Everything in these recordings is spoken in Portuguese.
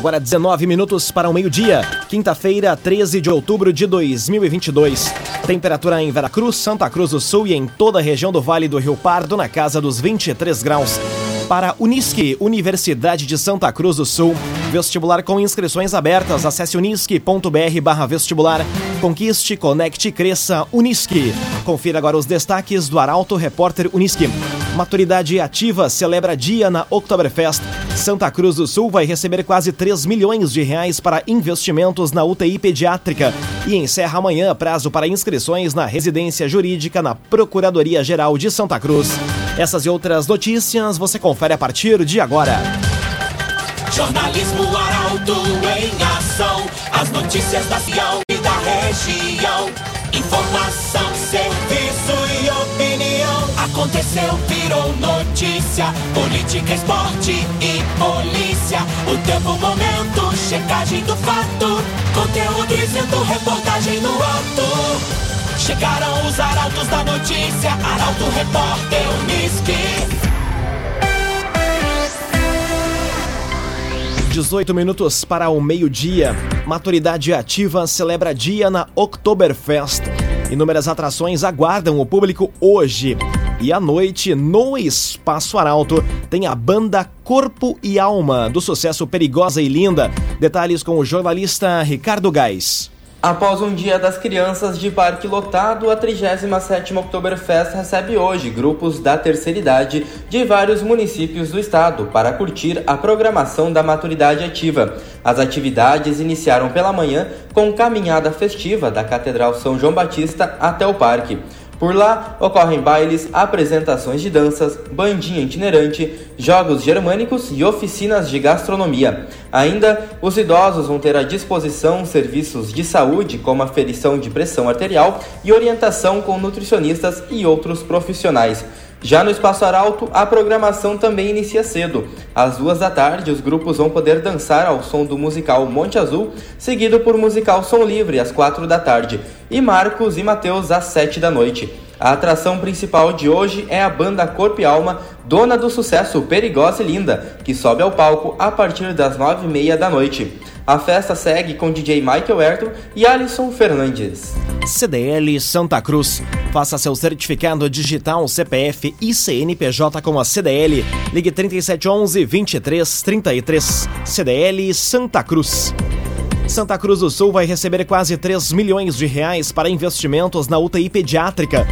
Agora 19 minutos para o meio-dia, quinta-feira, 13 de outubro de 2022. Temperatura em Veracruz, Santa Cruz do Sul e em toda a região do Vale do Rio Pardo na casa dos 23 graus. Para Unisque, Universidade de Santa Cruz do Sul. Vestibular com inscrições abertas. Acesse unisque.br barra vestibular. Conquiste, conecte, cresça. Unisque. Confira agora os destaques do Arauto Repórter Unisque. Maturidade ativa celebra dia na Oktoberfest. Santa Cruz do Sul vai receber quase 3 milhões de reais para investimentos na UTI pediátrica e encerra amanhã prazo para inscrições na residência jurídica na Procuradoria-Geral de Santa Cruz. Essas e outras notícias você confere a partir de agora. Jornalismo Arauto em ação. As notícias da Cião e da região. Informação, serviço e opinião. Aconteceu, virou notícia. Política, esporte e polícia. O tempo, momento, checagem do fato. Conteúdo dizendo, reportagem no ato. Chegaram os arautos da notícia. Arauto, repórter, Unisque. 18 minutos para o meio-dia. Maturidade Ativa celebra dia na Oktoberfest. Inúmeras atrações aguardam o público hoje. E à noite, no Espaço Arauto, tem a banda Corpo e Alma, do sucesso Perigosa e Linda. Detalhes com o jornalista Ricardo Gás. Após um dia das crianças de parque lotado, a 37ª Oktoberfest recebe hoje grupos da terceira idade de vários municípios do estado para curtir a programação da maturidade ativa. As atividades iniciaram pela manhã com caminhada festiva da Catedral São João Batista até o parque. Por lá ocorrem bailes, apresentações de danças, bandinha itinerante, jogos germânicos e oficinas de gastronomia. Ainda, os idosos vão ter à disposição serviços de saúde, como aferição de pressão arterial e orientação com nutricionistas e outros profissionais. Já no Espaço Arauto, a programação também inicia cedo. Às duas da tarde, os grupos vão poder dançar ao som do musical Monte Azul, seguido por musical Som Livre às quatro da tarde, e Marcos e Mateus às sete da noite. A atração principal de hoje é a banda Corpo e Alma, dona do sucesso Perigosa e Linda, que sobe ao palco a partir das nove e meia da noite. A festa segue com DJ Michael Ayrton e Alisson Fernandes. CDL Santa Cruz. Faça seu certificado digital CPF e CNPJ com a CDL. Ligue 3711 2333. CDL Santa Cruz. Santa Cruz do Sul vai receber quase 3 milhões de reais para investimentos na UTI pediátrica.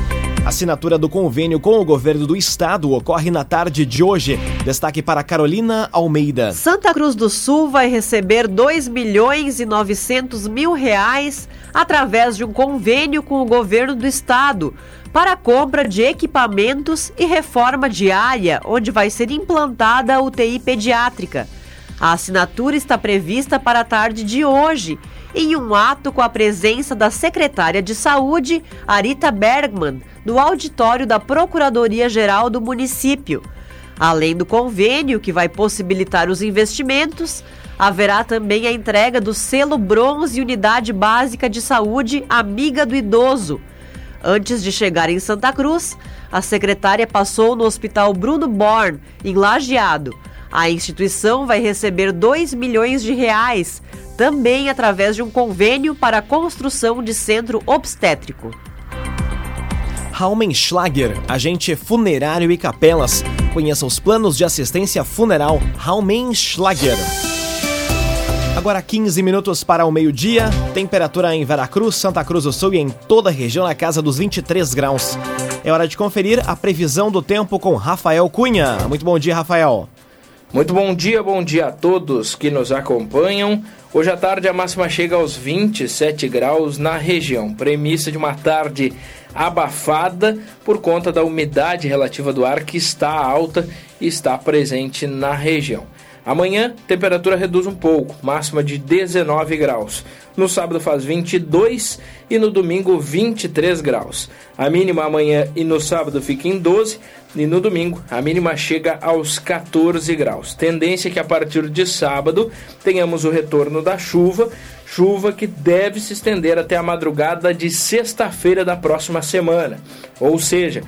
Assinatura do convênio com o governo do estado ocorre na tarde de hoje. Destaque para Carolina Almeida. Santa Cruz do Sul vai receber 2 milhões e 900 mil reais através de um convênio com o governo do estado para a compra de equipamentos e reforma diária, onde vai ser implantada a UTI pediátrica. A assinatura está prevista para a tarde de hoje, em um ato com a presença da secretária de Saúde, Arita Bergman, no auditório da Procuradoria-Geral do município. Além do convênio, que vai possibilitar os investimentos, haverá também a entrega do selo bronze Unidade Básica de Saúde Amiga do Idoso. Antes de chegar em Santa Cruz, a secretária passou no Hospital Bruno Born, em Lajeado. A instituição vai receber 2 milhões de reais, também através de um convênio para a construção de centro obstétrico. Raumenschlager, agente funerário e capelas. Conheça os planos de assistência funeral Raumenschlager. Agora 15 minutos para o meio-dia. Temperatura em Veracruz, Santa Cruz do Sul e em toda a região na casa dos 23 graus. É hora de conferir a previsão do tempo com Rafael Cunha. Muito bom dia, Rafael. Muito bom dia, bom dia a todos que nos acompanham. Hoje à tarde a máxima chega aos 27 graus na região. Premissa de uma tarde abafada por conta da umidade relativa do ar que está alta e está presente na região. Amanhã, temperatura reduz um pouco, máxima de 19 graus. No sábado faz 22 e no domingo 23 graus. A mínima amanhã e no sábado fica em 12 e no domingo a mínima chega aos 14 graus. Tendência é que a partir de sábado tenhamos o retorno da chuva, chuva que deve se estender até a madrugada de sexta-feira da próxima semana. Ou seja,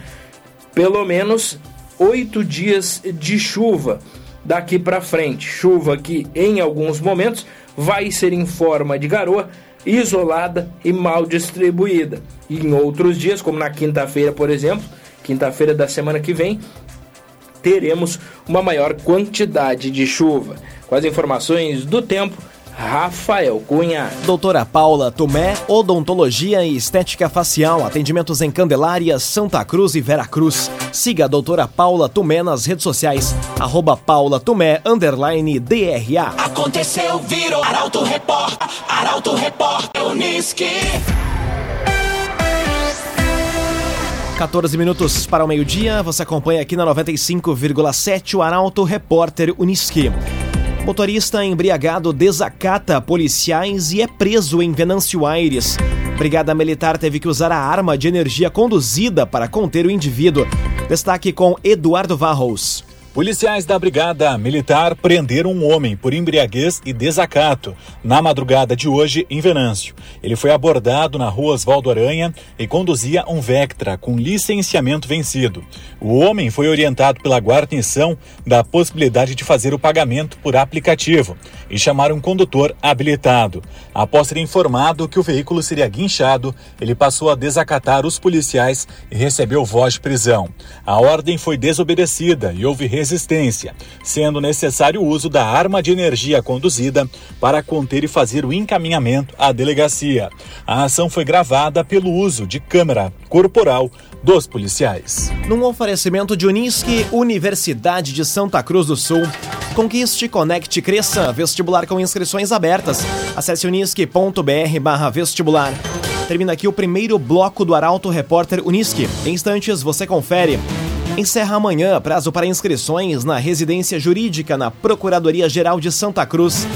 pelo menos oito dias de chuva daqui para frente. Chuva que em alguns momentos vai ser em forma de garoa, isolada e mal distribuída. E em outros dias, como na quinta-feira, por exemplo, quinta-feira da semana que vem, teremos uma maior quantidade de chuva. Com as informações do tempo, Rafael Cunha. Doutora Paula Tomé, Odontologia e Estética Facial, atendimentos em Candelária, Santa Cruz e Vera Cruz. Siga a doutora Paula Tomé nas redes sociais, arroba Paula Tomé, underline DRA. Aconteceu, virou Arauto Repórter, Arauto Repórter Uniski. 14 minutos para o meio-dia, você acompanha aqui na 95,7 o Arauto Repórter Uniski. Motorista embriagado desacata policiais e é preso em Venâncio Aires. Brigada Militar teve que usar a arma de energia conduzida para conter o indivíduo. Destaque com Eduardo Varros. Policiais da Brigada Militar prenderam um homem por embriaguez e desacato na madrugada de hoje em Venâncio. Ele foi abordado na rua Osvaldo Aranha e conduzia um Vectra com licenciamento vencido. O homem foi orientado pela guarnição da possibilidade de fazer o pagamento por aplicativo e chamar um condutor habilitado. Após ser informado que o veículo seria guinchado, ele passou a desacatar os policiais e recebeu voz de prisão. A ordem foi desobedecida e houve resistência, sendo necessário o uso da arma de energia conduzida para conter e fazer o encaminhamento à delegacia. A ação foi gravada pelo uso de câmera corporal dos policiais. Num oferecimento de Unisque, Universidade de Santa Cruz do Sul. Conquiste, conecte, cresça. Vestibular com inscrições abertas. Acesse unisque.br vestibular. Termina aqui o primeiro bloco do Arauto Repórter Unisque. Em instantes você confere. Encerra amanhã prazo para inscrições na residência jurídica na Procuradoria-Geral de Santa Cruz.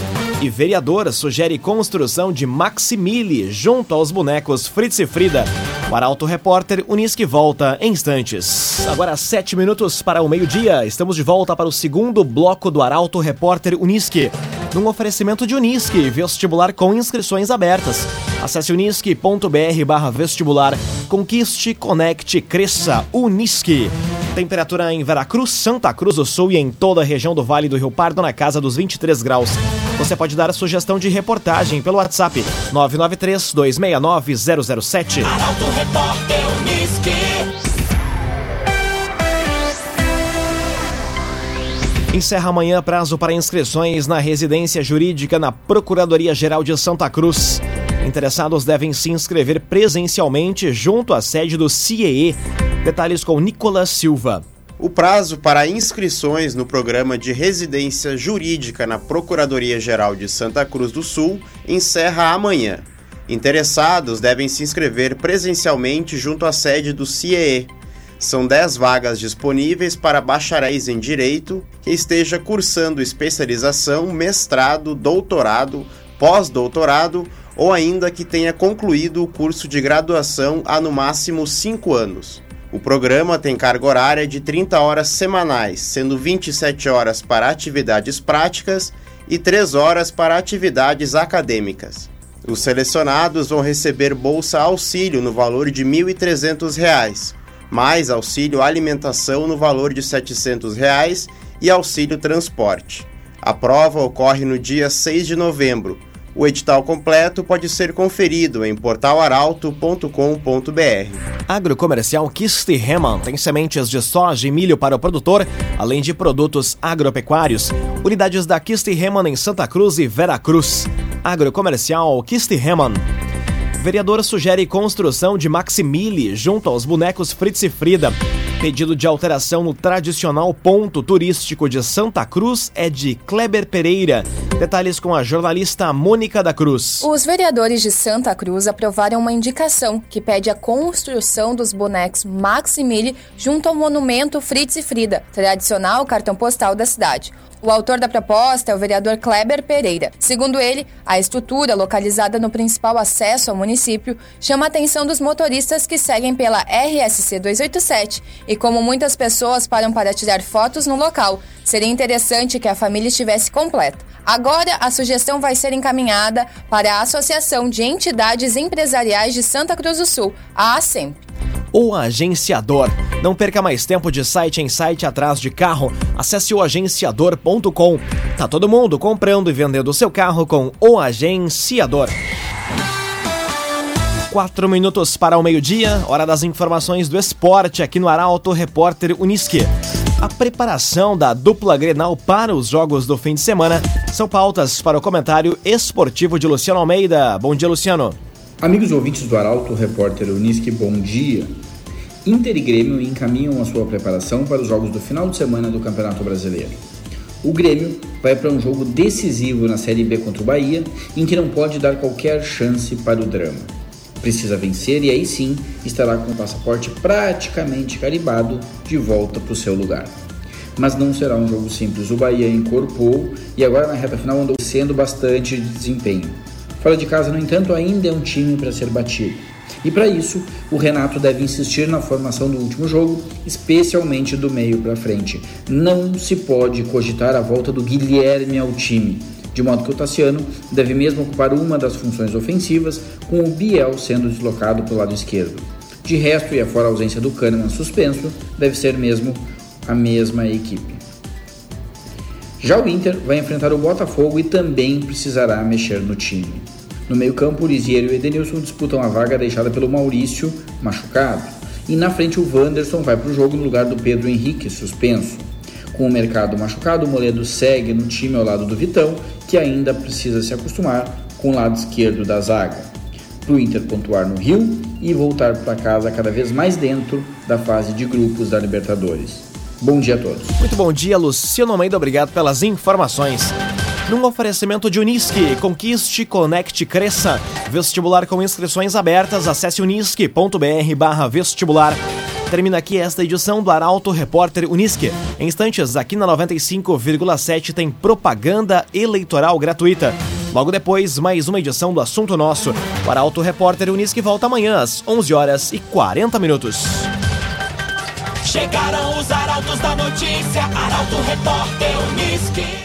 E vereador sugere construção de Maximile junto aos bonecos Fritz e Frida. O Arauto Repórter Unisque volta em instantes. Agora sete minutos para o meio-dia. Estamos de volta para o segundo bloco do Arauto Repórter Unisque. Num oferecimento de Unisque, vestibular com inscrições abertas. Acesse unisque.br barra vestibular. Conquiste, conecte, cresça. Unisque. Temperatura em Veracruz, Santa Cruz do Sul e em toda a região do Vale do Rio Pardo na casa dos 23 graus. Você pode dar a sugestão de reportagem pelo WhatsApp 993 269 007. Arauto Repórter Encerra amanhã prazo para inscrições na residência jurídica na Procuradoria-Geral de Santa Cruz. Interessados devem se inscrever presencialmente junto à sede do CIEE. Detalhes com Nicolas Silva. O prazo para inscrições no programa de residência jurídica na Procuradoria-Geral de Santa Cruz do Sul encerra amanhã. Interessados devem se inscrever presencialmente junto à sede do CIEE. São 10 vagas disponíveis para bacharéis em Direito que esteja cursando especialização, mestrado, doutorado, pós-doutorado ou ainda que tenha concluído o curso de graduação há no máximo 5 anos. O programa tem carga horária de 30 horas semanais, sendo 27 horas para atividades práticas e 3 horas para atividades acadêmicas. Os selecionados vão receber bolsa auxílio no valor de R$ 1.300, mais auxílio alimentação no valor de 700 reais e auxílio transporte. A prova ocorre no dia 6 de novembro. O edital completo pode ser conferido em portalaralto.com.br. Agrocomercial Kist Heman tem sementes de soja e milho para o produtor, além de produtos agropecuários. Unidades da Kist Heman em Santa Cruz e Veracruz. Agrocomercial Kist Heman. Vereador sugere construção de Maximile junto aos bonecos Fritz e Frida. Pedido de alteração no tradicional ponto turístico de Santa Cruz é de Kleber Pereira. Detalhes com a jornalista Mônica da Cruz. Os vereadores de Santa Cruz aprovaram uma indicação que pede a construção dos bonecos Maximile junto ao monumento Fritz e Frida, tradicional cartão postal da cidade. O autor da proposta é o vereador Kleber Pereira. Segundo ele, a estrutura, localizada no principal acesso ao município, chama a atenção dos motoristas que seguem pela RSC 287 e, como muitas pessoas param para tirar fotos no local, seria interessante que a família estivesse completa. Agora, a sugestão vai ser encaminhada para a Associação de Entidades Empresariais de Santa Cruz do Sul, a ASEMP. O Agenciador. Não perca mais tempo de site em site atrás de carro. Acesse oagenciador.com. Tá todo mundo comprando e vendendo seu carro com o Agenciador. Quatro minutos para o meio-dia, hora das informações do esporte aqui no Arauto Repórter Uniski. A preparação da dupla Grenal para os jogos do fim de semana são pautas para o comentário esportivo de Luciano Almeida. Bom dia, Luciano. Amigos ouvintes do Arauto Repórter Uniski, bom dia. Inter e Grêmio encaminham a sua preparação para os jogos do final de semana do Campeonato Brasileiro. O Grêmio vai para um jogo decisivo na Série B contra o Bahia, em que não pode dar qualquer chance para o drama precisa vencer e aí sim estará com o passaporte praticamente carimbado de volta para o seu lugar. Mas não será um jogo simples. O Bahia incorporou e agora na reta final andou sendo bastante de desempenho. Fora de casa, no entanto, ainda é um time para ser batido. E para isso, o Renato deve insistir na formação do último jogo, especialmente do meio para frente. Não se pode cogitar a volta do Guilherme ao time de modo que o Tassiano deve mesmo ocupar uma das funções ofensivas, com o Biel sendo deslocado para o lado esquerdo. De resto, e afora a ausência do Kahneman suspenso, deve ser mesmo a mesma equipe. Já o Inter vai enfrentar o Botafogo e também precisará mexer no time. No meio-campo, o Lisiero e Edenilson disputam a vaga deixada pelo Maurício, machucado. E na frente, o Wanderson vai para o jogo no lugar do Pedro Henrique, suspenso. Com o mercado machucado, o Moledo segue no time ao lado do Vitão, que ainda precisa se acostumar com o lado esquerdo da zaga. Para o Inter pontuar no Rio e voltar para casa cada vez mais dentro da fase de grupos da Libertadores. Bom dia a todos. Muito bom dia, Luciano Almeida. Obrigado pelas informações. Num oferecimento de Unisque, conquiste, conecte, cresça. Vestibular com inscrições abertas, acesse unisque.br barra vestibular. Termina aqui esta edição do Arauto Repórter Unisque. Em instantes, aqui na 95,7 tem propaganda eleitoral gratuita. Logo depois, mais uma edição do Assunto Nosso. O Arauto Repórter Unisque volta amanhã às 11 horas e 40 minutos. Chegaram os arautos da notícia, Arauto Repórter Unisque.